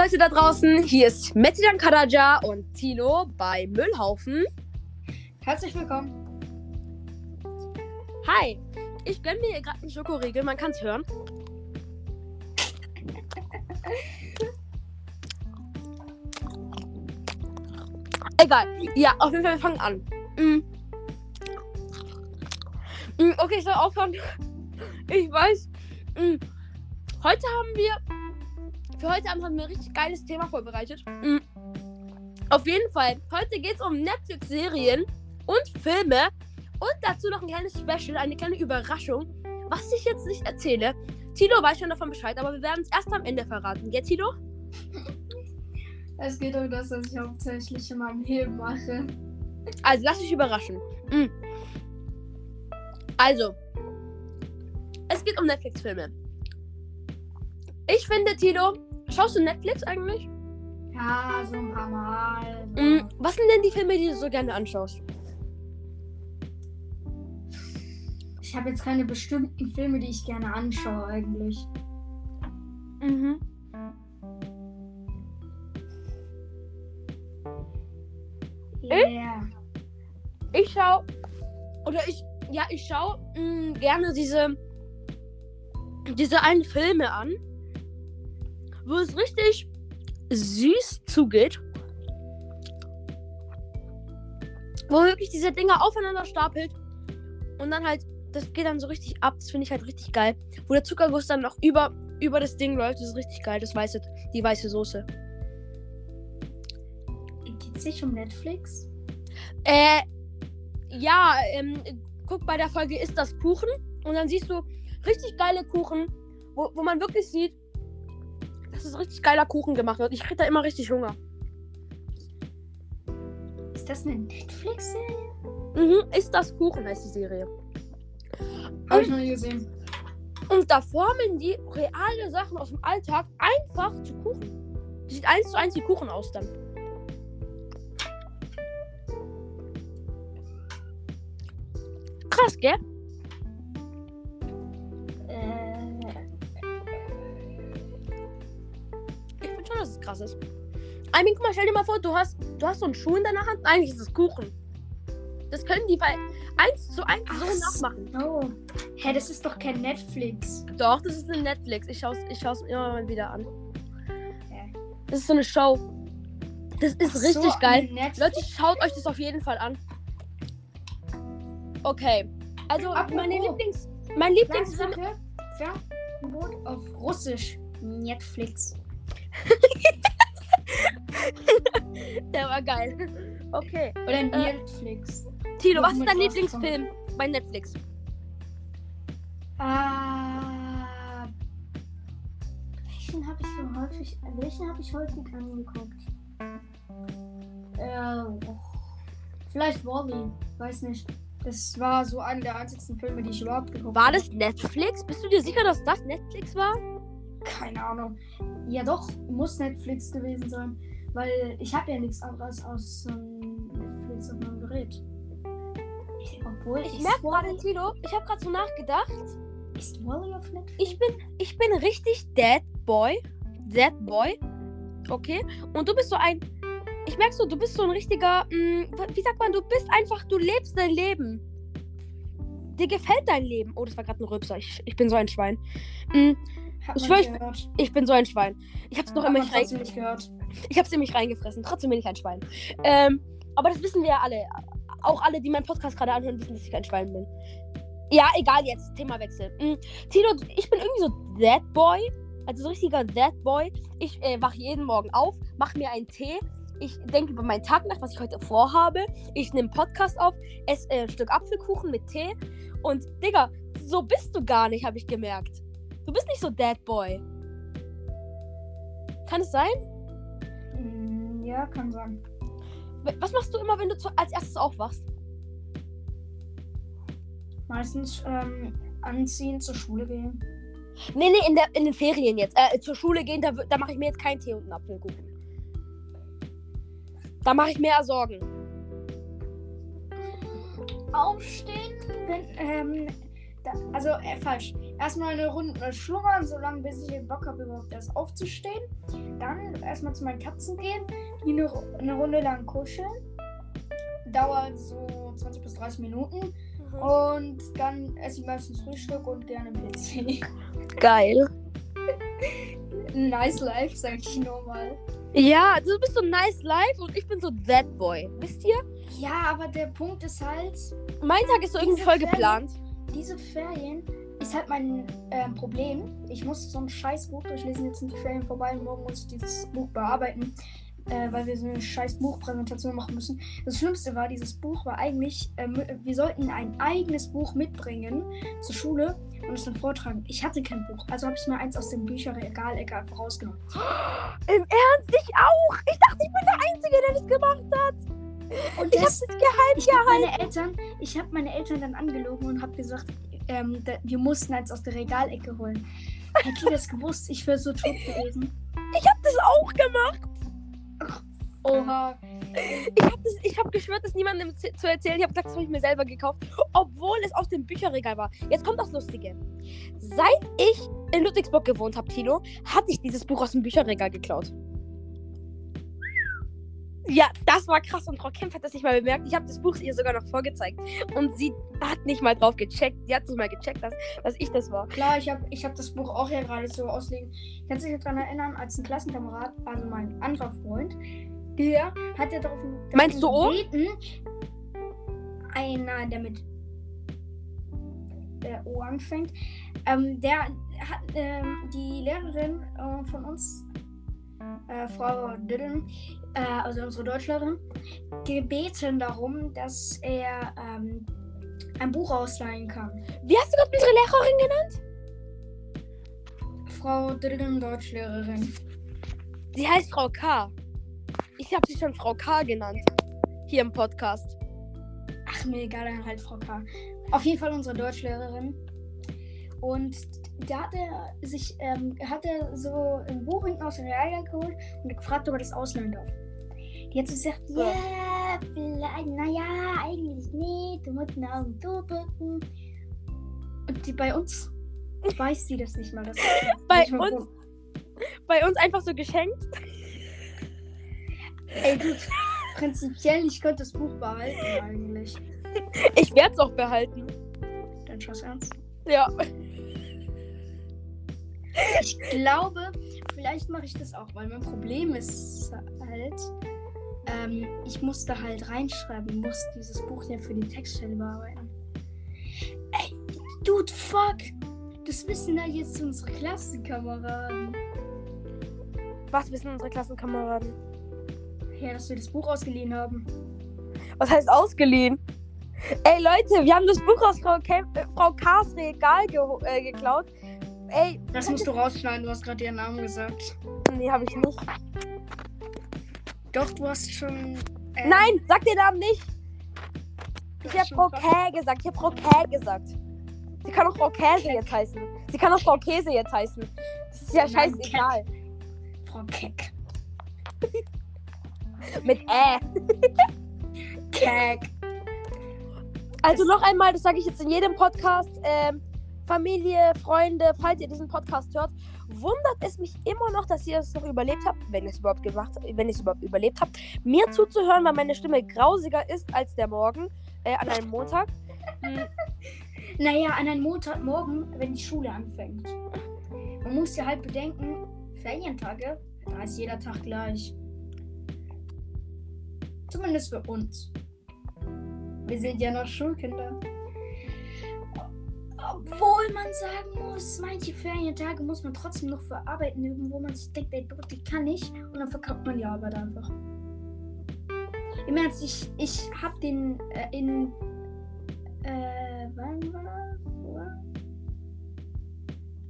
Leute da draußen, hier ist Metidan Karaja und Tilo bei Müllhaufen. Herzlich willkommen. Hi, ich gönne mir hier gerade einen Schokoriegel, man kann es hören. Egal, ja, auf jeden Fall, wir fangen an. Mm. Mm, okay, ich soll aufhören. Ich weiß. Mm. Heute haben wir für heute Abend haben wir ein richtig geiles Thema vorbereitet. Mhm. Auf jeden Fall, heute geht es um Netflix-Serien und Filme und dazu noch ein kleines Special, eine kleine Überraschung, was ich jetzt nicht erzähle. Tilo weiß schon davon Bescheid, aber wir werden es erst am Ende verraten. Gell, Tilo? Es geht um das, was ich hauptsächlich in meinem Leben mache. Also, lass dich überraschen. Mhm. Also, es geht um Netflix-Filme. Ich finde, Tilo, schaust du Netflix eigentlich? Ja, so ein paar Mal. Mhm. Was sind denn die Filme, die du so gerne anschaust? Ich habe jetzt keine bestimmten Filme, die ich gerne anschaue, eigentlich. Mhm. Yeah. Ich schau oder ich ja ich schau mh, gerne diese diese einen Filme an, wo es richtig süß zugeht, wo wirklich diese Dinger aufeinander stapelt und dann halt das geht dann so richtig ab. Das finde ich halt richtig geil. Wo der Zuckerguss dann noch über, über das Ding läuft, das ist richtig geil. Das weiße, die weiße Soße. Geht es nicht um Netflix? Äh, ja, ähm, guck bei der Folge ist das Kuchen und dann siehst du richtig geile Kuchen, wo, wo man wirklich sieht, dass es richtig geiler Kuchen gemacht wird. Ich krieg da immer richtig Hunger. Ist das eine Netflix-Serie? Mhm, ist das Kuchen heißt die Serie. Habe ich noch nie gesehen. Und da formen die reale Sachen aus dem Alltag einfach zu Kuchen. Die sieht eins zu eins wie Kuchen aus dann. Krass, gell? Krass ist. I mean, guck mal, stell dir mal vor, du hast, du hast so einen Schuh in deiner Hand. Eigentlich ist es Kuchen. Das können die bei eins zu eins so Ach nachmachen. oh. Hä, das ist doch kein Netflix. Doch, das ist eine Netflix. Ich schaue es ich schau's mir immer mal wieder an. Hä? Das ist so eine Show. Das ist Ach richtig so, geil. Leute, schaut euch das auf jeden Fall an. Okay. Also, Apropos. meine Lieblings. Mein. Sache. Ferngebot auf Russisch. Netflix. Der war geil. Okay. Oder Netflix. Tilo, was ist dein Lieblingsfilm bei Netflix? Ah. Welchen habe ich so häufig. Welchen habe ich häufig angeguckt? Äh, oh, vielleicht Wally. Weiß nicht. Das war so einer der einzigsten Filme, die ich überhaupt geguckt War habe. das Netflix? Bist du dir sicher, dass das Netflix war? Keine Ahnung. Ja doch, muss Netflix gewesen sein. Weil ich habe ja nichts anderes aus ähm, Netflix auf meinem Gerät. Ich, obwohl Ich ist merke gerade, Tilo, ich habe gerade so nachgedacht. Ist Wally auf Netflix? Ich bin, ich bin richtig Dead Boy. Dead Boy. Okay. Und du bist so ein. Ich merke so, du bist so ein richtiger. Mh, wie sagt man, du bist einfach, du lebst dein Leben. Dir gefällt dein Leben. Oh, das war gerade ein Rülpser. Ich, ich bin so ein Schwein. Mh, Hat Ich schwör, ich- ich bin so ein Schwein. Ich hab's noch Hat immer nicht rein. nicht gehört. Ich hab's in mich reingefressen. Trotzdem bin ich ein Schwein. Ähm, aber das wissen wir ja alle. Auch alle, die meinen Podcast gerade anhören, wissen, dass ich kein Schwein bin. Ja, egal jetzt. Themawechsel. Mhm. Tino, ich bin irgendwie so That Boy. Also so richtiger That Boy. Ich äh, wache jeden Morgen auf, mache mir einen Tee. Ich denke über meinen Tag nach, was ich heute vorhabe. Ich nehme Podcast auf, esse äh, ein Stück Apfelkuchen mit Tee. Und, Digga, so bist du gar nicht, habe ich gemerkt. Du bist nicht so That Boy. Kann es sein? Mm, Ja, kann sein. Was machst du immer, wenn du zu, als erstes aufwachst? Meistens ähm, anziehen, zur Schule gehen. Nee, nee, in, der, in den Ferien jetzt. Äh, zur Schule gehen, da, da mache ich mir jetzt keinen Tee und einen Apfelkuchen. Da mache ich mehr Sorgen. Aufstehen, wenn, ähm, da, also, äh, falsch. Erstmal eine Runde schlummern, solange bis ich Bock habe, überhaupt erst aufzustehen. Dann erstmal zu meinen Katzen gehen, die eine, eine Runde lang kuscheln. Dauert so 20 bis 30 Minuten. Mhm. Und dann esse ich meistens Frühstück und gerne PC. Geil. nice life, sag ich nur mal. Ja, du bist so nice life und ich bin so that boy. Wisst ihr? Ja, aber der Punkt ist halt, Mein Tag ist so irgendwie voll Ferien- geplant. diese Ferien ist halt mein ähm, Problem. Ich muss so ein scheiß Buch durchlesen. Jetzt sind die Ferien vorbei und morgen muss ich dieses Buch bearbeiten, äh, weil wir so eine scheiß Buchpräsentation machen müssen. Das Schlimmste war, dieses Buch war eigentlich, ähm, wir sollten ein eigenes Buch mitbringen zur Schule und es dann vortragen. Ich hatte kein Buch, also habe ich mir eins aus dem Bücherregalecke einfach rausgenommen. Im Ernst? Ich auch. Ich dachte, ich bin der Einzige, der das gemacht hat. Und Ich hab das, das geheim ich habe meine Eltern, ich habe meine Eltern dann angelogen und habe gesagt, ähm, wir mussten eins aus der Regalecke holen. Hätte ihr das gewusst, ich wäre so tot gewesen. Ich hab das auch gemacht. Oha. Ich hab, das, ich hab geschwört, das niemandem zu erzählen. Ich hab gesagt, das habe ich mir selber gekauft. Obwohl es aus dem Bücherregal war. Jetzt kommt das Lustige. Seit ich in Ludwigsburg gewohnt habe, Tino, hatte ich dieses Buch aus dem Bücherregal geklaut. Ja, das war krass und Frau Kempf hat das nicht mal bemerkt. Ich habe das Buch ihr sogar noch vorgezeigt. Und sie hat nicht mal drauf gecheckt. Sie hat nicht mal gecheckt, dass, dass ich das war. Klar, ich habe ich hab das Buch auch hier gerade so auslegen. Kannst du dich daran erinnern, als ein Klassenkamerad, also mein anderer Freund, der hat ja darauf Meinst du O? gebeten, einer, der mit der O anfängt, ähm, der hat ähm, die Lehrerin äh, von uns, äh, Frau Didden, äh, also unsere Deutschlehrerin, gebeten darum, dass er ähm, ein Buch ausleihen kann. Wie hast du gerade unsere Lehrerin genannt? Frau Didden, Deutschlehrerin. Sie heißt Frau K. Ich habe sie schon Frau K genannt. Hier im Podcast. Ach, mir egal, dann halt Frau K. Auf jeden Fall unsere Deutschlehrerin. Und da hat er sich, ähm, hat er so ein Buch hinten aus dem Regal geholt und gefragt, ob er das ausleihen darf. Die hat so gesagt, Ja. vielleicht, naja, eigentlich nicht, du musst eine Augen zudrücken. Und die bei uns weiß sie das nicht mal. Das Bei nicht mal uns? Bei uns einfach so geschenkt. Ey, du, prinzipiell, ich könnte das Buch behalten eigentlich. Ich werde es auch behalten. Dein Schuss ernst? Ja. Ich glaube, vielleicht mache ich das auch, weil mein Problem ist halt, ähm, ich musste halt reinschreiben, muss dieses Buch ja für die Textstelle bearbeiten. Ey, dude, fuck! Das wissen da jetzt unsere Klassenkameraden. Was wissen unsere Klassenkameraden? Ja, dass wir das Buch ausgeliehen haben. Was heißt ausgeliehen? Ey Leute, wir haben das Buch aus Frau, Kem äh, Frau K's Regal ge äh, geklaut. Ey, Das musst du rausschneiden, du hast gerade ihren Namen gesagt. nee, habe ich nicht. Doch, du hast schon. äh, Nein, sag den Namen nicht. Ich habe Frau fast- Kä gesagt. Ich habe Frau Kä gesagt. Sie kann auch Frau Käse Keck. jetzt heißen. Sie kann auch Frau Käse jetzt heißen. Das ist ja Nein, scheißegal. Frau Keck. Mit Ä. Keck. Also noch einmal, das sage ich jetzt in jedem Podcast. Ähm, Familie, Freunde, falls ihr diesen Podcast hört, wundert es mich immer noch, dass ihr es noch überlebt habt, wenn ihr es überhaupt gemacht, wenn ihr es überhaupt überlebt habt, mir zuzuhören, weil meine Stimme grausiger ist als der Morgen äh, an einem Montag. Hm, Naja, an einem Montagmorgen, wenn die Schule anfängt. Man muss ja halt bedenken, Ferientage, da ist jeder Tag gleich. Zumindest für uns. Wir sind ja noch Schulkinder. Obwohl man sagen muss, manche Ferientage muss man trotzdem noch für Arbeiten üben, wo man sich denkt, ey, die kann ich. Und dann verkauft man die Arbeit einfach. Im Ernst, ich, ich hab den äh, in. Äh, wann war das?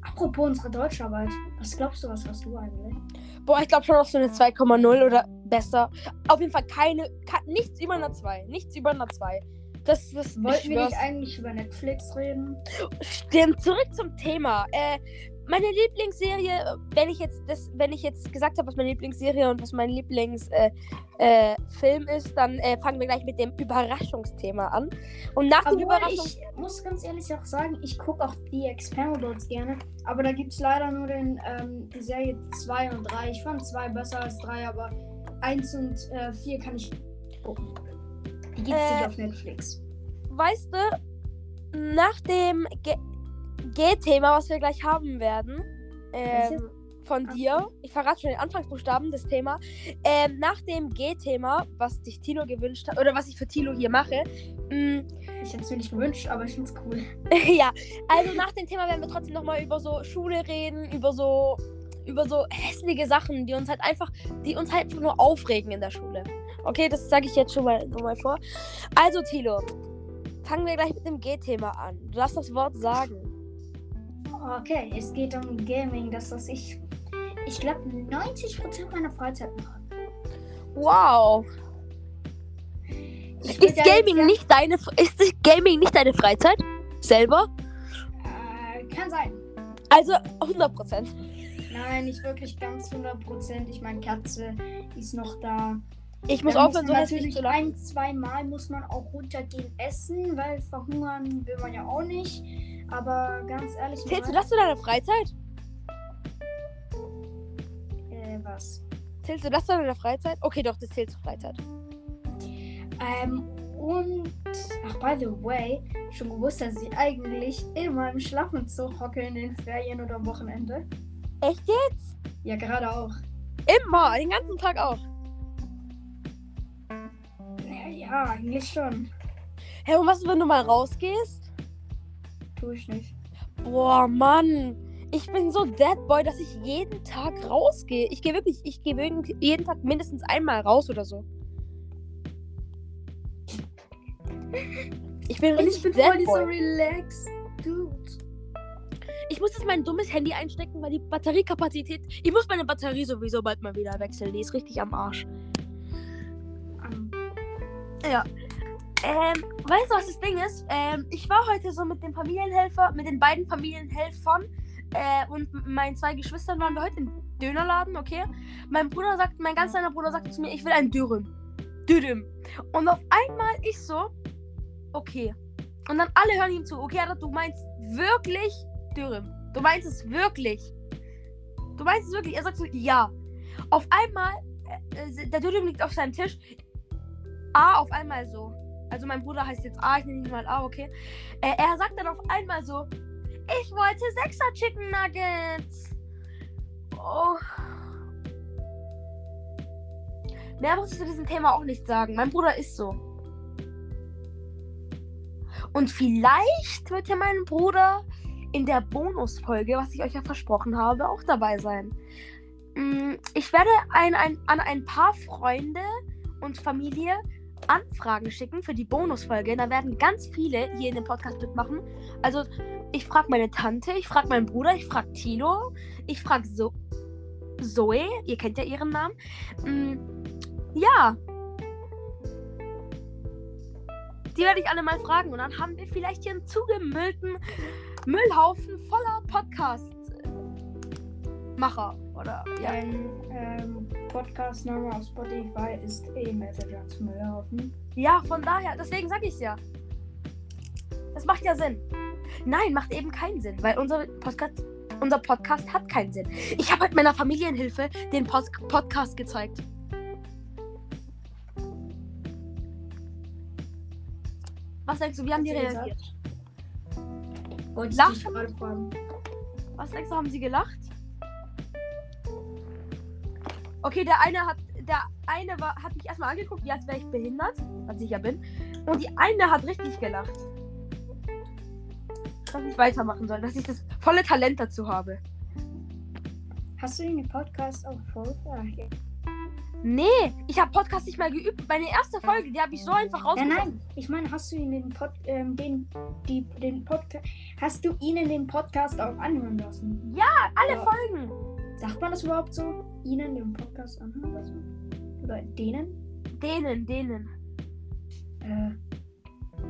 Apropos unsere Deutscharbeit. Was glaubst du, was hast du eigentlich? boah, ich glaube schon auf so eine 2,0 oder besser. Auf jeden Fall keine, ka- nichts über einer 2. Nichts über einer 2. Das, das Wollten wir nicht eigentlich über Netflix reden? Stimmt, zurück zum Thema. Äh, meine Lieblingsserie, wenn ich jetzt das, wenn ich jetzt gesagt habe, was meine Lieblingsserie und was mein Lieblingsfilm äh, äh, ist, dann äh, fangen wir gleich mit dem Überraschungsthema an. Und nach dem Überraschung. Ich muss ganz ehrlich auch sagen, ich gucke auch die Expendables gerne, aber da gibt es leider nur den, ähm, die Serie 2 und 3. Ich fand 2 besser als 3, aber 1 und 4 äh, kann ich gucken. Die gibt es nicht äh, auf Netflix. Weißt du, nach dem G-Thema, was wir gleich haben werden, ähm, von dir, ich verrate schon den Anfangsbuchstaben des Thema, ähm, nach dem G-Thema, was sich Tilo gewünscht hat, oder was ich für Tilo hier mache, mh, mm, ich hätte es mir nicht gewünscht, aber ich finde es cool. ja, also nach dem Thema werden wir trotzdem nochmal über so Schule reden, über so über so hässliche Sachen, die uns halt einfach, die uns halt einfach nur aufregen in der Schule. Okay, das sage ich jetzt schon mal, mal vor. Also, Tilo, fangen wir gleich mit dem G-Thema an. Du darfst das Wort sagen. Okay, es geht um Gaming, das was ich, ich glaube, 90% meiner Freizeit mache. Wow. ist Gaming nicht deine ist Gaming nicht deine Freizeit? Selber? Äh, kann sein. Also 100%. Nein, nicht wirklich ganz 100%. Ich meine, Katze ist noch da. Ich muss aufhören, so natürlich zu ein, zwei Mal muss man auch runtergehen essen, weil verhungern will man ja auch nicht. Aber ganz ehrlich. Zählst du das zu deiner Freizeit? Äh, was? Zählst du das zu deiner Freizeit? Okay, doch, das zählt zur Freizeit. Ähm, und. Ach, by the way, schon gewusst, dass ich eigentlich immer im Schlafentzug hocke in den Ferien oder am Wochenende. Echt jetzt? Ja, gerade auch. Immer, den ganzen Tag auch. Ja, eigentlich schon. Hä, hey, und was, wenn du mal rausgehst? Tue ich nicht. Boah, Mann. Ich bin so Dead Boy, dass ich jeden Tag rausgehe. Ich gehe wirklich, ich gehe jeden Tag mindestens einmal raus oder so. Ich bin richtig ich bin Dead voll Boy. so relaxed, dude. Ich muss jetzt mein dummes Handy einstecken, weil die Batteriekapazität. Ich muss meine Batterie sowieso bald mal wieder wechseln. Die ist richtig am Arsch. Um. Ja. Ähm, weißt du, was das Ding ist? Ähm, ich war heute so mit dem Familienhelfer, mit den beiden Familienhelfern äh, und meinen zwei Geschwistern waren wir heute im Dönerladen, okay? Mein Bruder sagt, mein ganz kleiner Bruder sagt zu mir, ich will ein Dürüm. Dürüm. Und auf einmal ich so, okay. Und dann alle hören ihm zu, okay, Alter, du meinst wirklich Dürüm. Du meinst es wirklich. Du meinst es wirklich. Er sagt so, ja. Auf einmal, äh, äh der Dürüm liegt auf seinem Tisch. Ah, auf einmal so. Also mein Bruder heißt jetzt A, ich nenne ihn mal A, okay. Äh, er sagt dann auf einmal so, ich wollte Sechser Chicken Nuggets. Oh. Mehr muss ich zu diesem Thema auch nicht sagen. Mein Bruder ist so. Und vielleicht wird ja mein Bruder in der Bonusfolge, was ich euch ja versprochen habe, auch dabei sein. Mm, ich werde ein, ein, an ein paar Freunde und Familie Anfragen schicken für die Bonusfolge. Da werden ganz viele hier in dem Podcast mitmachen. Also, ich frage meine Tante, ich frage meinen Bruder, ich frage Tilo, ich frage so Zoe. Ihr kennt ja ihren Namen. Mm, ja. Die werde ich alle mal fragen. Und dann haben wir vielleicht hier einen zugemüllten Müllhaufen voller Podcast-Macher. Oder ja. Ein ähm, Podcast-Name auf Spotify ist eh Messenger zum Müllhaufen. Ja, von daher, deswegen sag ich's ja. Das macht ja Sinn. Nein, macht eben keinen Sinn, weil unser Podcast, unser Podcast hat keinen Sinn. Ich habe halt meiner Familienhilfe den Pod Podcast gezeigt. Was denkst du, wie haben die reagiert? Lachen? Was denkst du, haben sie gelacht? Okay, der eine hat. Der eine war, hat mich erstmal angeguckt, wie als wäre ich behindert, was ich ja bin. Und die eine hat richtig gelacht. Dass ich weitermachen soll, dass ich das volle Talent dazu habe. Hast du den Podcast auch vorher? Nee, ich habe Podcast nicht mal geübt. Meine erste Folge, die habe ich so einfach rausgefunden. Nein, nein, ich meine, hast du ihn den Pod, ähm, den, die, den Podcast, hast du ihnen den Podcast auch anhören lassen? Ja, alle Aber Folgen. Sagt man das überhaupt so? Ihnen den Podcast anhören lassen? Oder denen? Denen, denen. Äh,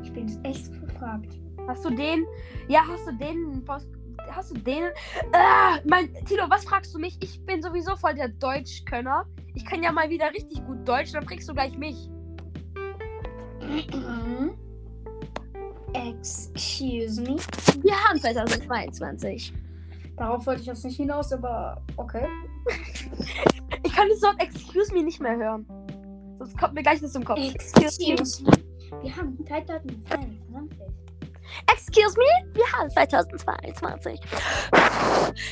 ich bin jetzt echt gefragt. Hast du den? Ja, hast du den Post, hast du den? Ah, mein, Tilo, was fragst du mich? Ich bin sowieso voll der Deutschkönner. Ich kann ja mal wieder richtig gut Deutsch, dann kriegst du gleich mich. Excuse me. Wir haben 2022. Darauf wollte ich jetzt nicht hinaus, aber okay. Ich kann das Wort Excuse me nicht mehr hören. Sonst kommt mir gleich das im Kopf. Excuse me. Wir haben 2022. Excuse me? Wir haben 2022.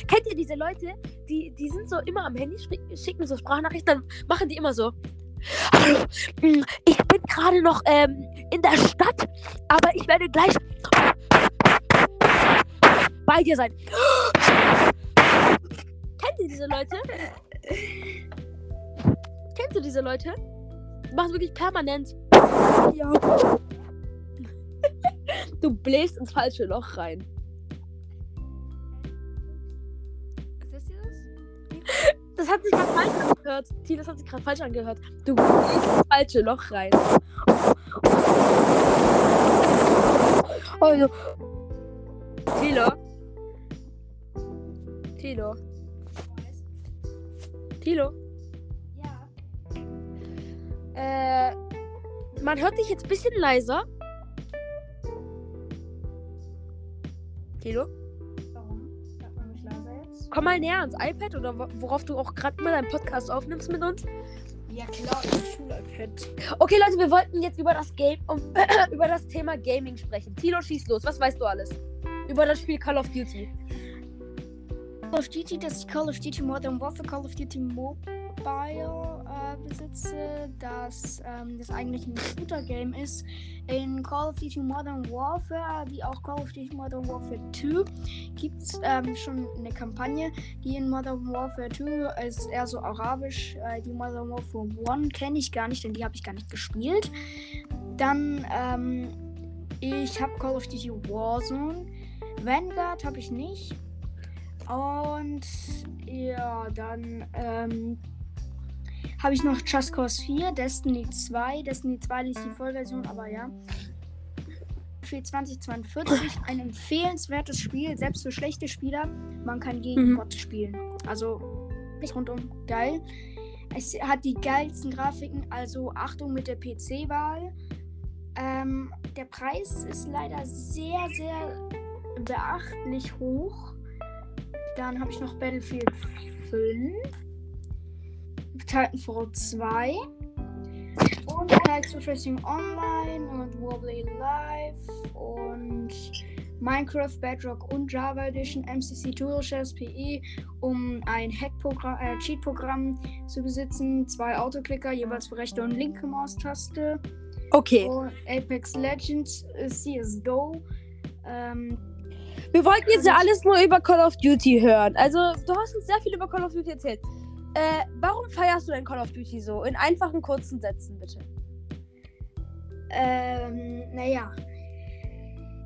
Kennt ihr diese Leute, die, die sind so immer am Handy, schick- schicken so Sprachnachrichten, dann machen die immer so. Hallo, ich bin gerade noch ähm, in der Stadt, aber ich werde gleich bei dir sein. Kennt ihr diese Leute? Kennst du diese Leute? Die machen wirklich permanent. Ja. Du bläst ins falsche Loch rein. Ist das hier das? Das hat sich gerade falsch angehört. Tilo, das hat sich gerade falsch angehört. Du bläst ins falsche Loch rein. Also. Tilo. Tilo. Tilo. Ja. Äh, man hört dich jetzt ein bisschen leiser. Tilo, Warum? Sagt man mich leiser jetzt? komm mal näher ans iPad oder wo- worauf du auch gerade immer deinen Podcast aufnimmst mit uns. Ja klar, das Schul-iPad. Okay, Leute, wir wollten jetzt über das Game, um, über das Thema Gaming sprechen. Tilo, schieß los. Was weißt du alles? Über das Spiel Call of Duty. Call of Duty, dass ich Call of Duty Modern Warfare, Call of Duty Mobile äh, besitze, dass ähm, das eigentlich ein Shooter-Game ist. In Call of Duty Modern Warfare, wie auch Call of Duty Modern Warfare 2, gibt es ähm, schon eine Kampagne. Die in Modern Warfare 2 ist eher so arabisch. Äh, die Modern Warfare 1 kenne ich gar nicht, denn die habe ich gar nicht gespielt. Dann, ähm, ich habe Call of Duty Warzone. Vanguard habe ich nicht. Und ja, dann ähm, habe ich noch Just Cause 4, Destiny 2. Destiny 2 ist die Vollversion, aber ja. Für 2042 ein empfehlenswertes Spiel, selbst für schlechte Spieler. Man kann gegen Mhm. Bots spielen. Also nicht rundum geil. Es hat die geilsten Grafiken, also Achtung mit der PC-Wahl. Ähm, der Preis ist leider sehr, sehr beachtlich hoch. Dann habe ich noch Battlefield 5, Titanfall 2 und to Racing Online und Wobbly Live und Minecraft, Bedrock und Java Edition, MCC Toolshells PE, um ein Hack-Programm, äh, Cheat-Programm zu besitzen, zwei Autoclicker, jeweils für rechte und linke Maustaste. Okay. Und Apex Legends, äh, CSGO. Ähm, Wir wollten jetzt ja alles nur über Call of Duty hören. Also, du hast uns sehr viel über Call of Duty erzählt. Äh, warum feierst du denn Call of Duty so? In einfachen, kurzen Sätzen, bitte. ähm, naja.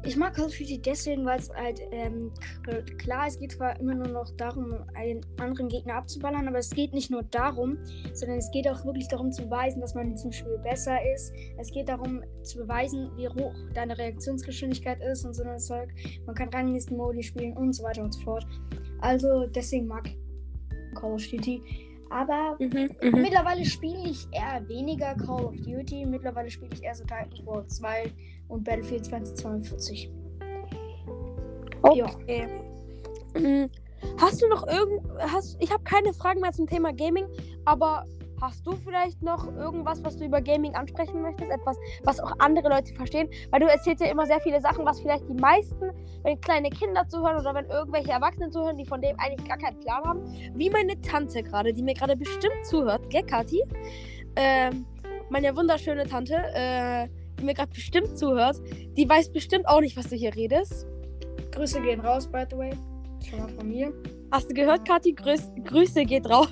Ich mag Call of Duty deswegen, weil es halt, ähm, klar, es geht zwar immer nur noch darum, einen anderen Gegner abzuballern, aber es geht nicht nur darum, sondern es geht auch wirklich darum zu beweisen, dass man in diesem Spiel besser ist. Es geht darum zu beweisen, wie hoch deine Reaktionsgeschwindigkeit ist und so ein Zeug. Man kann Ranglistenmodi spielen und so weiter und so fort. Also deswegen mag ich Call of Duty. Aber Mhm, Mittlerweile spiele ich eher weniger Call of Duty. Mittlerweile spiele ich eher so Titanfall 2 und Battlefield 2042. Okay. Mhm. Hast du noch irgend. Hast, ich habe keine Fragen mehr zum Thema Gaming, aber hast du vielleicht noch irgendwas, was du über Gaming ansprechen möchtest? Etwas, was auch andere Leute verstehen? Weil du erzählst ja immer sehr viele Sachen, was vielleicht die meisten, wenn kleine Kinder zuhören oder wenn irgendwelche Erwachsenen zuhören, die von dem eigentlich gar keinen Plan haben. Wie meine Tante gerade, die mir gerade bestimmt zuhört, gell, Kathi? Ähm, meine wunderschöne Tante, äh, die mir gerade bestimmt zuhört, die weiß bestimmt auch nicht, was du hier redest. Grüße gehen raus, by the way. Schon mal von mir. Hast du gehört, Kathi? Grüß, Grüße geht raus.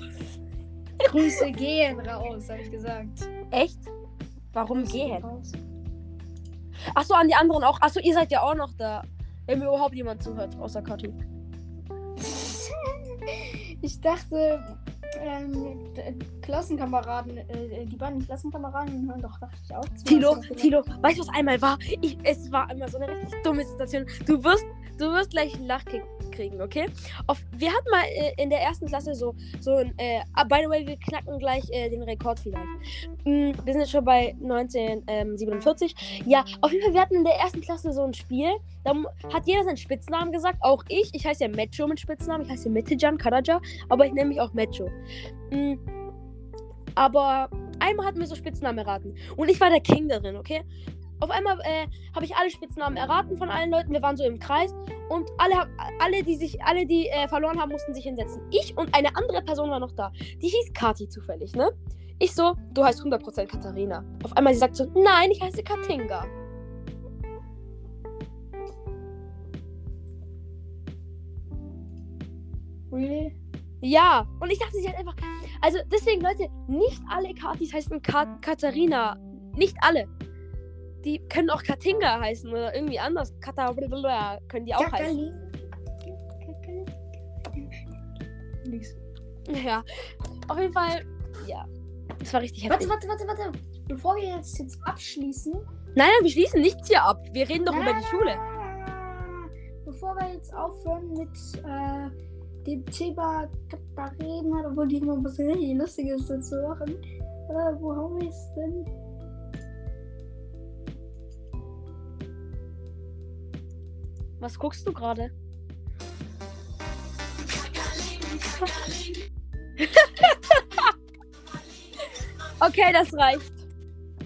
Grüße gehen raus, habe ich gesagt. Echt? Warum Grüße gehen? raus. Achso, an die anderen auch. Achso, ihr seid ja auch noch da. Wenn mir überhaupt jemand zuhört, außer Kathi. Ich dachte, ähm, d- Klassenkameraden, äh, die beiden Klassenkameraden hören doch, dachte ich auch. Tilo, Tilo, weißt du, was einmal war? Ich, es war einmal so eine richtig dumme Situation. Du wirst, du wirst gleich einen Lachkick kriegen. okay? Auf, wir hatten mal äh, in der ersten Klasse so, so ein, äh, ah, by the way, wir knacken gleich äh, den Rekord vielleicht. Mm, wir sind jetzt schon bei 1947. Ja, auf jeden Fall, wir hatten in der ersten Klasse so ein Spiel. Da hat jeder seinen Spitznamen gesagt, auch ich. Ich heiße ja Mecho mit Spitznamen. Ich heiße Metijan Karaja, aber ich nenne mich auch Mecho. Mm, aber einmal hatten wir so Spitznamen erraten. Und ich war der King darin, okay? Auf einmal äh, habe ich alle Spitznamen erraten von allen Leuten. Wir waren so im Kreis und alle, alle die sich, alle, die äh, verloren haben, mussten sich hinsetzen. Ich und eine andere Person war noch da. Die hieß Kati zufällig, ne? Ich so, du heißt 100% Katharina. Auf einmal sie sagt so, nein, ich heiße Katinga. Really? Ja, und ich dachte, sie hat einfach. Also deswegen, Leute, nicht alle Katis heißen Ka Katharina. Nicht alle. Die können auch Katinga heißen oder irgendwie anders. Kata können die auch heißen. Kakali. Nix. Ja. Auf jeden Fall, ja. Das war richtig Warte, heftig. warte, warte, warte. Bevor wir jetzt, jetzt abschließen. Nein, nein, wir schließen nichts hier ab. Wir reden doch Nein, über die Schule. Bevor wir jetzt aufhören mit äh, dem Thema Katharina, obwohl die immer was richtig Lustiges dazu machen. Äh, wo haben wir es denn? Was guckst du gerade? okay, das reicht.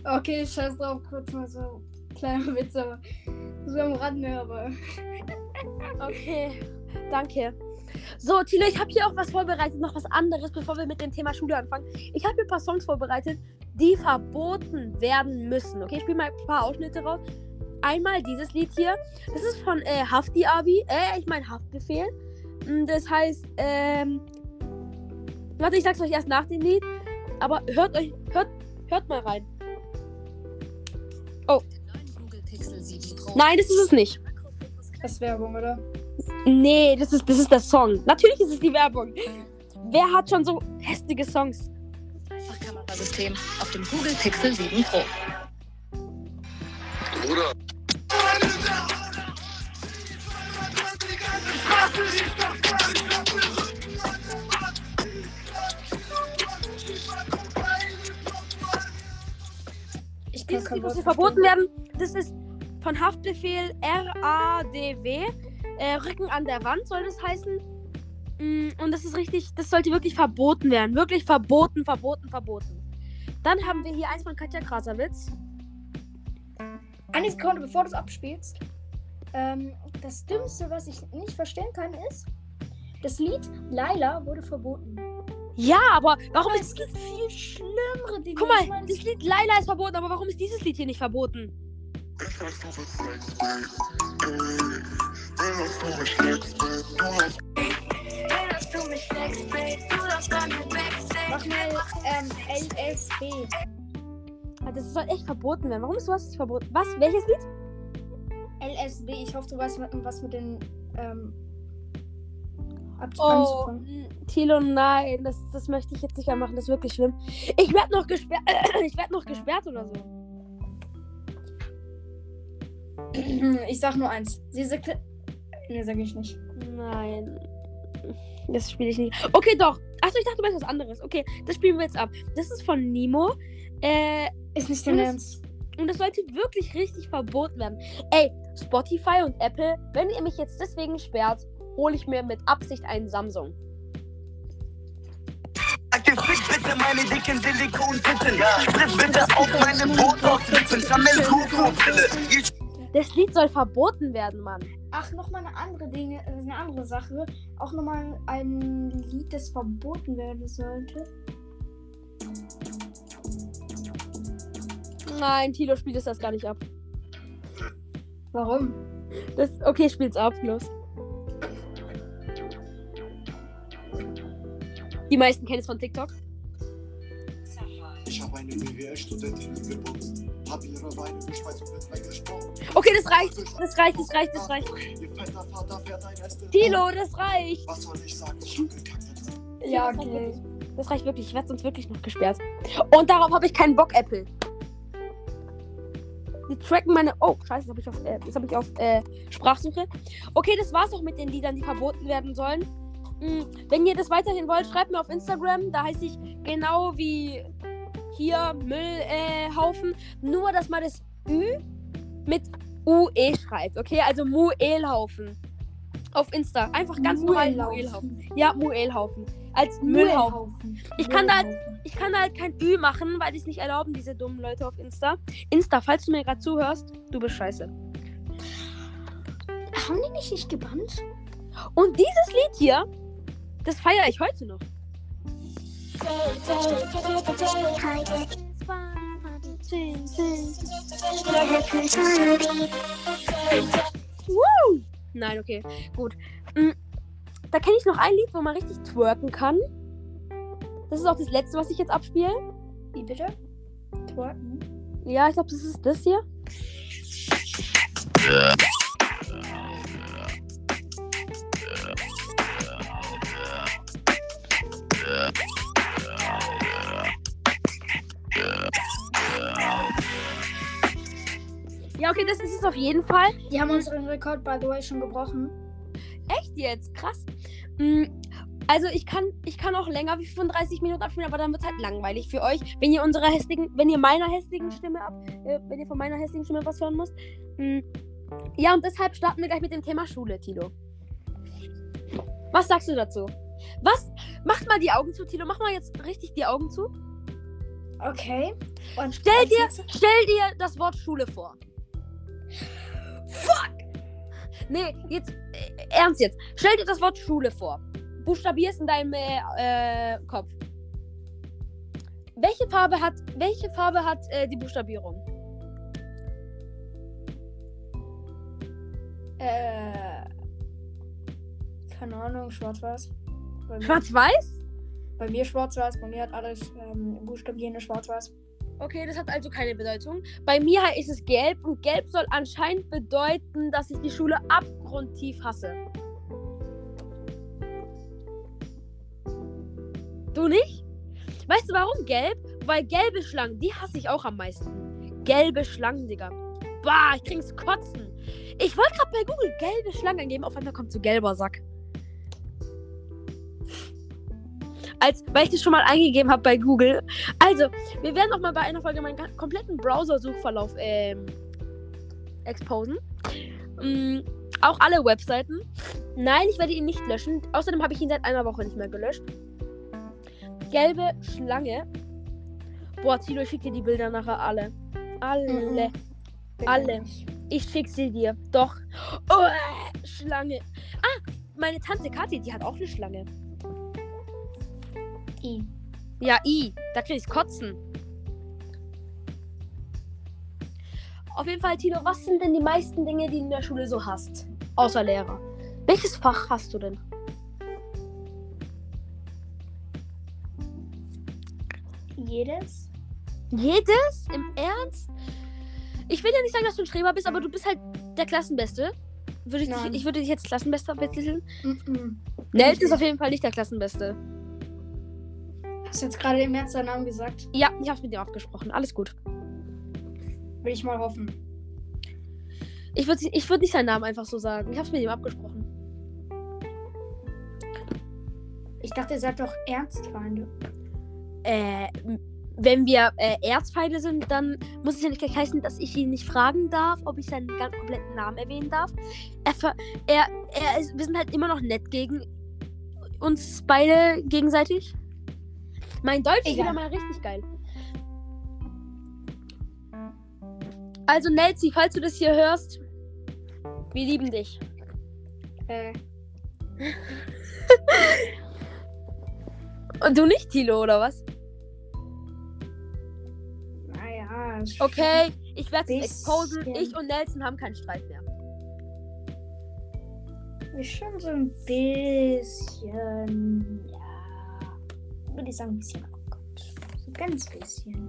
Okay, scheiß drauf, kurz mal so kleiner Witz, aber so am Rande, aber. Okay, danke. So, Tilo, ich habe hier auch was vorbereitet, noch was anderes, bevor wir mit dem Thema Schule anfangen. Ich habe hier ein paar Songs vorbereitet, die verboten werden müssen. Okay, ich spiele mal ein paar Ausschnitte raus. Einmal dieses Lied hier. Das ist von äh, Hafti Abi. Äh, ich meine Haftbefehl. Mm, Das heißt, ähm. Warte, ich sag's euch erst nach dem Lied. Aber hört euch, hört, hört mal rein. Nein, das ist es nicht. Das ist Werbung, oder? Nee, das ist, das ist der Song. Natürlich ist es die Werbung. Wer hat schon so hässliche Songs? Kamerasystem auf dem Google Pixel 7 Pro. Bruder. Ich kann Dieses Lied muss verboten werden. Das ist von Haftbefehl RADW. Äh, Rücken an der Wand soll das heißen. Mm, Und das ist richtig, das sollte wirklich verboten werden. Wirklich verboten, verboten, verboten. Dann haben wir hier eins von Katja Krasavitz. Eine Sekunde, bevor du es abspielst. Ähm, das Dümmste, was ich nicht verstehen kann, ist, das Lied Laila wurde verboten. Ja, aber warum Aber ist. es gibt viel schlimmere Dinge. Guck mal, Ich meine, das Lied Laila ist verboten, aber warum ist dieses Lied hier nicht verboten? Mach mal ähm, LSB. Ah, Das soll echt verboten werden. Warum ist sowas nicht verboten? Was? Welches Lied? LSB. Ich hoffe, du weißt mit- was mit den ähm, Oh, mm, Tilo, nein, das, das möchte ich jetzt nicht mehr machen. Das ist wirklich schlimm. Ich werde noch gesperrt. ich werde noch gesperrt oder so. Ich sag nur eins. Sie sagte. Nee, sag ich nicht. Nein. Das spiele ich nicht. Okay, doch. Achso, ich dachte, du meinst was anderes. Okay, das spielen wir jetzt ab. Das ist von Nemo. Äh, Ist nicht dein Das- Ernst. und das sollte wirklich richtig verboten werden. Ey, Spotify und Apple, wenn ihr mich jetzt deswegen sperrt, hole ich mir mit Absicht einen Samsung. Gefickt bitte meine dicken Silikon-Titten. Spritz bitte auf meine Botox-Lippen. Sammelkuku-Brille. Ich Das Lied soll verboten werden, Mann. Ach, nochmal eine andere Dinge, äh, eine andere Sache. Auch nochmal ein Lied, das verboten werden sollte. Nein, Tilo spielt es das gar nicht ab. Warum? Das, okay, spiel's ab, los. Die meisten kennen es von TikTok. Ich habe eine BWL-Studentin geboxt. Hab ihre Beine geschweißt und bin weggesprungen. Okay, das reicht. Das reicht, das reicht, das reicht. Tilo, das reicht. Was soll ich sagen? Ich hab gekackt. Ja, okay. wirklich. Das reicht wirklich. Ich werde sonst wirklich noch gesperrt. Und darauf habe ich keinen Bock, Apple. Die tracken meine. Oh, scheiße, das habe ich auf, äh, das hab ich auf äh, Sprachsuche. Okay, das war's auch mit den Liedern, die verboten werden sollen. Mm, wenn ihr das weiterhin wollt, schreibt mir auf Instagram. Da heiße ich genau wie hier Müllhaufen. Nur, dass man das Ü mit UE schreibt. Okay, also Muelhaufen. Auf Insta. Einfach ganz normal Muelhaufen. Ja, Muelhaufen. Als Müllhaufen. Ich kann da halt, ich kann da halt kein Ü machen, weil die es nicht erlauben, diese dummen Leute auf Insta. Insta, falls du mir gerade zuhörst, du bist scheiße. Haben die mich nicht gebannt? Und dieses Lied hier, das feiere ich heute noch. Woo! Nein, okay, gut. Mm, Da kenne ich noch ein Lied, wo man richtig twerken kann. Das ist auch das letzte, was ich jetzt abspiele. Wie bitte? Twerken? Ja, ich glaube, das ist das hier. Ja, okay, das ist es auf jeden Fall. Die haben unseren Rekord, by the way, schon gebrochen. Echt jetzt? Krass. Mm, Also ich kann, ich kann auch länger wie 35 Minuten abspielen, aber dann wird es halt langweilig für euch, wenn ihr unserer hässlichen, wenn ihr meiner hässlichen Stimme ab, äh, wenn ihr von meiner hässlichen Stimme was hören müsst. Mm, Ja, und deshalb starten wir gleich mit dem Thema Schule, Tilo. Was sagst du dazu? Was? Mach mal die Augen zu, Tilo. Mach mal jetzt richtig die Augen zu. Okay. Und Stell dir, stell dir das Wort Schule vor. Fuck! Nee, jetzt, äh, ernst jetzt. Stell dir das Wort Schule vor. Buchstabier es in deinem äh, äh, Kopf. Welche Farbe hat, welche Farbe hat äh, die Buchstabierung? Äh. Keine Ahnung, schwarz-weiß. Bei mir- Schwarz-Weiß? Bei mir schwarz-weiß, bei mir hat alles ähm, Buchstabieren schwarz-weiß. Okay, das hat also keine Bedeutung. Bei mir ist es gelb und gelb soll anscheinend bedeuten, dass ich die Schule abgrundtief hasse. Du nicht? Weißt du warum gelb? Weil gelbe Schlangen, die hasse ich auch am meisten. Gelbe Schlangen, Digga. Bah, ich krieg's kotzen. Ich wollte gerade bei Google gelbe Schlangen eingeben, auf einmal kommt so gelber Sack. Als, weil ich das schon mal eingegeben habe bei Google. Also, wir werden auch mal bei einer Folge meinen kompletten Browser-Suchverlauf ähm, exposen. Mm, auch alle Webseiten. Nein, ich werde ihn nicht löschen. Außerdem habe ich ihn seit einer Woche nicht mehr gelöscht. Gelbe Schlange. Boah, Tilo, ich schicke dir die Bilder nachher alle. Alle. Mhm. Alle. Ich schick sie dir. Doch. Oh, äh, Schlange. Ah, meine Tante Kathi, die hat auch eine Schlange. I. Ja, i. Da krieg ich's kotzen. Auf jeden Fall, Tilo, was sind denn die meisten Dinge, die du in der Schule so hast? Außer Lehrer. Welches Fach hast du denn? Jedes? Jedes? Im Ernst? Ich will ja nicht sagen, dass du ein Streber bist, aber du bist halt der Klassenbeste. Würde ich, dich, ich würde dich jetzt Klassenbester betiteln. Mhm. Nels ist auf jeden Fall nicht der Klassenbeste. Hast du jetzt gerade im Ernst deinen Namen gesagt? Ja, ich hab's mit dir abgesprochen. Alles gut. Will ich mal hoffen. Ich würde ich würd nicht seinen Namen einfach so sagen. Ich hab's mit ihm abgesprochen. Ich dachte, ihr seid doch Ernstfeinde. Äh, wenn wir äh, Erzfeinde sind, dann muss es ja nicht gleich heißen, dass ich ihn nicht fragen darf, ob ich seinen ganz kompletten Namen erwähnen darf. Er, er, er ist, wir sind halt immer noch nett gegen uns beide gegenseitig. Mein Deutsch ist wieder mal richtig geil. Also Nelzi, falls du das hier hörst, wir lieben dich. Äh, Und du nicht, Tilo, oder was? naja. Okay, ich werde es exposen. Ich und Nelson haben keinen Streit mehr. Ist schon so ein bisschen. Würde ich sagen, ein bisschen abgekommen. So ganz bisschen.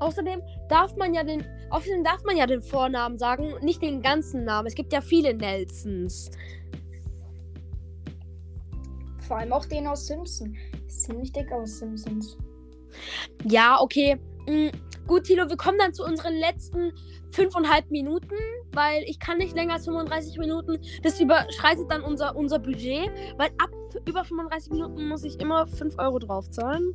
Außerdem darf man ja den, außerdem darf man ja den Vornamen sagen, und nicht den ganzen Namen. Es gibt ja viele Nelsons. Vor allem auch den aus Simpson. Ist ziemlich dick aus Simpsons. Ja, okay. mm, Gut, Tilo, wir kommen dann zu unseren letzten fünfeinhalb Minuten, weil ich kann nicht länger als 35 Minuten. Das überschreitet dann unser, unser Budget, weil ab über 35 Minuten muss ich immer 5 Euro draufzahlen.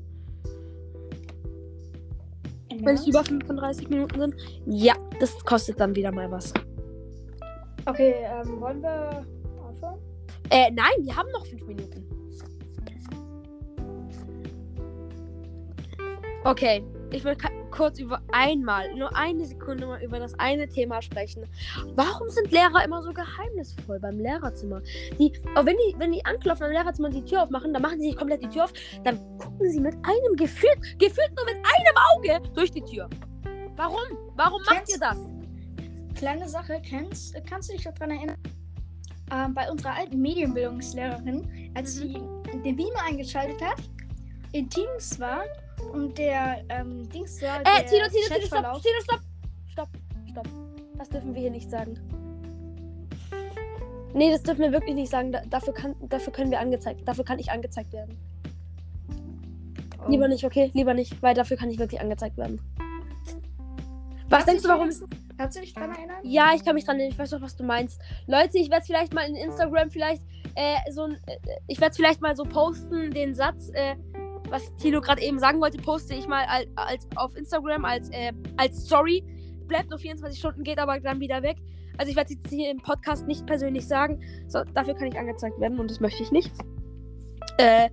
Wenn es über 35 Minuten sind. Ja, das kostet dann wieder mal was. Okay, ähm, wollen wir aufhören? Äh, nein, wir haben noch 5 Minuten. Okay, ich will kurz über einmal, nur eine Sekunde mal über das eine Thema sprechen. Warum sind Lehrer immer so geheimnisvoll beim Lehrerzimmer? Die, auch wenn die, wenn die anklopfen am Lehrerzimmer und die Tür aufmachen, dann machen sie sich komplett die Tür auf, dann gucken sie mit einem gefühlt, gefühlt nur mit einem Auge durch die Tür. Warum? Warum macht Kennst- ihr das? Kleine Sache, kennst, kannst du dich daran erinnern? Ähm, bei unserer alten Medienbildungslehrerin, als sie den Beamer eingeschaltet hat, in Teams war und der ähm, Dings war, Äh, Tino, Tino, Tino, stopp, Tino, stopp. Stopp, stopp. Das dürfen wir hier nicht sagen. Nee, das dürfen wir wirklich nicht sagen. Da, dafür, kann, dafür können wir angezeigt. Dafür kann ich angezeigt werden. Oh. Lieber nicht, okay? Lieber nicht, weil dafür kann ich wirklich angezeigt werden. Was Kannst denkst du, warum? Kannst du dich daran erinnern? Ja, ich kann mich dran erinnern. Ich weiß doch, was du meinst. Leute, ich werde vielleicht mal in Instagram vielleicht äh, so ein. Äh, ich werde vielleicht mal so posten, den Satz, äh, was Tilo gerade eben sagen wollte, poste ich mal als, als auf Instagram als, äh, als Story. Bleibt nur 24 Stunden, geht aber dann wieder weg. Also ich werde es jetzt hier im Podcast nicht persönlich sagen. So, dafür kann ich angezeigt werden und das möchte ich nicht. Äh,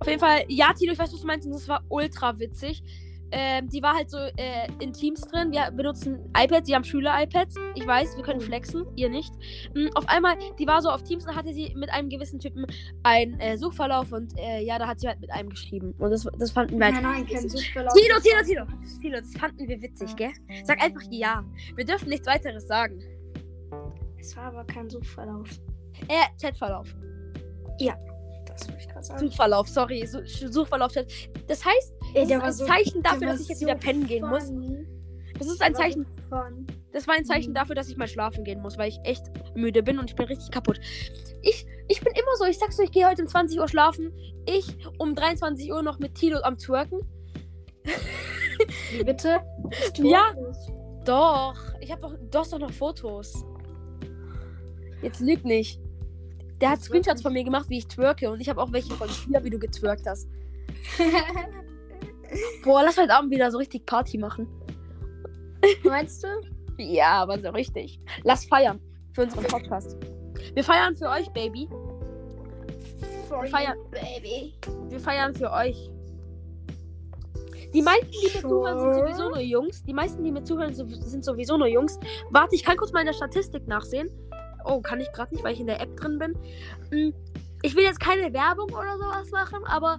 auf jeden Fall, ja, Tilo, ich weiß, was du meinst und das war ultra witzig. Ähm, die war halt so äh, in Teams drin. Wir benutzen iPads, die haben Schüler-iPads. Ich weiß, wir können flexen, ihr nicht. Mm, auf einmal, die war so auf Teams und hatte sie mit einem gewissen Typen einen äh, Suchverlauf und äh, ja, da hat sie halt mit einem geschrieben. Und das, das fanden wir halt. Nein, nein, kein Suchverlauf. Tilo, Tilo, Tilo. Tilo, das fanden wir witzig, gell? Sag einfach ja. Wir dürfen nichts weiteres sagen. Es war aber kein Suchverlauf. Äh, Chatverlauf. Das wollte ich gerade sagen. Suchverlauf, sorry. Su Suchverlauf. Das heißt, Ey, das ist ein Zeichen der dafür, dass ich jetzt so wieder pennen gehen muss. funny. Das ist ein war so Zeichen. Das war ein Zeichen Mhm. dafür, dass ich mal schlafen gehen muss, weil ich echt müde bin und ich bin richtig kaputt. Ich, ich bin immer so, ich sag's euch, ich gehe heute um 20 Uhr schlafen. Ich um 23 Uhr noch mit Tilo am Twerken. Wie bitte? Ja. Doch, ich habe doch, du hast doch noch Fotos. Jetzt lüg nicht. Der hat Screenshots von mir gemacht, wie ich twerke und ich habe auch welche von dir, wie du getwerkt hast. Boah, lass heute Abend wieder so richtig Party machen. Meinst du? Ja, aber so richtig. Lass feiern für unseren Podcast. Wir feiern für euch, Baby. For Feier- you, baby. Wir feiern für euch. Die meisten, die mir zuhören, sind Sure. sowieso nur Jungs. Die meisten, die mir zuhören, sind sowieso nur Jungs. Warte, ich kann kurz mal in der Statistik nachsehen. Oh, kann ich gerade nicht, weil ich in der App drin bin. Hm, Ich will jetzt keine Werbung oder sowas machen, aber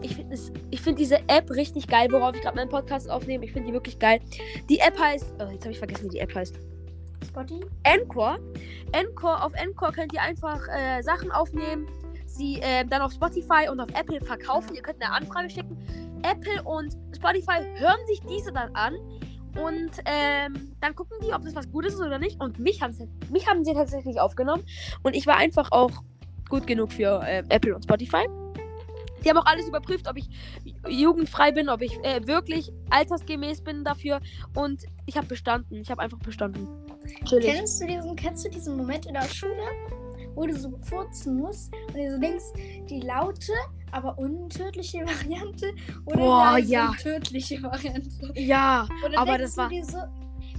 ich finde find diese App richtig geil, worauf ich gerade meinen Podcast aufnehme. Ich finde die wirklich geil. Die App heißt. Oh, jetzt habe ich vergessen, wie die App heißt. Spotty? Encore. Encore, auf Encore könnt ihr einfach äh, Sachen aufnehmen, sie äh, dann auf Spotify und auf Apple verkaufen. Ihr könnt eine Anfrage schicken. Apple und Spotify hören sich diese dann an und ähm, dann gucken die, ob das was Gutes ist oder nicht. Und mich haben sie, mich haben sie tatsächlich aufgenommen und ich war einfach auch gut genug für äh, Apple und Spotify. Die haben auch alles überprüft, ob ich jugendfrei bin, ob ich äh, wirklich altersgemäß bin dafür. Und ich habe bestanden. Ich habe einfach bestanden. Chillig. Kennst du, diesen, kennst du diesen Moment in der Schule, wo du so furzen musst und du so denkst, die laute, aber untödliche Variante oder Boah, ja. tödliche Variante? Ja, Oder aber denkst das du war. dir so,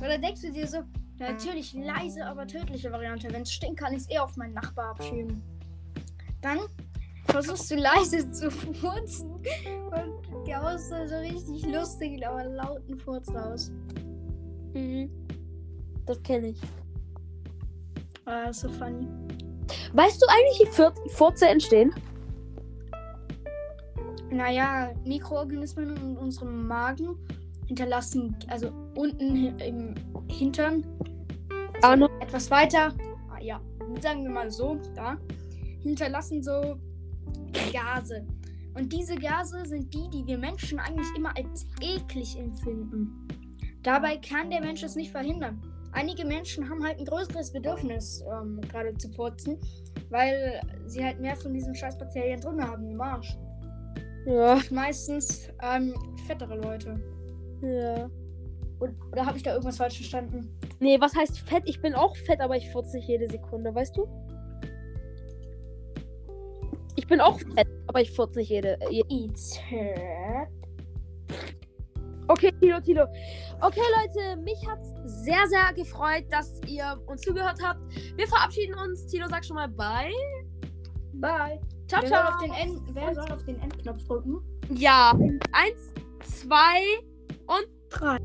oder denkst du dir so, natürlich leise, aber tödliche Variante. Wenn es stinkt, kann ich es eh auf meinen Nachbar abschieben. Dann versuchst du leise zu furzen und der haust dann so richtig lustig, aber lauten Furz raus. Mhm. Das kenne ich. Ah, so funny. Weißt du eigentlich, wie Fur Furze entstehen? Naja, Mikroorganismen in unserem Magen hinterlassen, also unten im Hintern, Arno. etwas weiter, ah, ja, sagen wir mal so, da, hinterlassen so Gase. Und diese Gase sind die, die wir Menschen eigentlich immer als eklig empfinden. Dabei kann der Mensch es nicht verhindern. Einige Menschen haben halt ein größeres Bedürfnis, ähm, gerade zu furzen, weil sie halt mehr von diesen scheiß Bakterien drin haben im Arsch. Ja. Meistens ähm, fettere Leute. Ja. Und, oder habe ich da irgendwas falsch verstanden? Nee, was heißt fett? Ich bin auch fett, aber ich furze nicht jede Sekunde, weißt du? Ich bin auch fett, aber ich furze nicht jede, jede. Her. Okay, Tilo, Tilo. Okay, Leute, mich hat sehr, sehr gefreut, dass ihr uns zugehört habt. Wir verabschieden uns. Tilo, sag schon mal bye. Bye. Ciao, Wer ciao. soll auf den, End, wer soll auf den Endknopf drücken? Ja. Eins, zwei und Drei.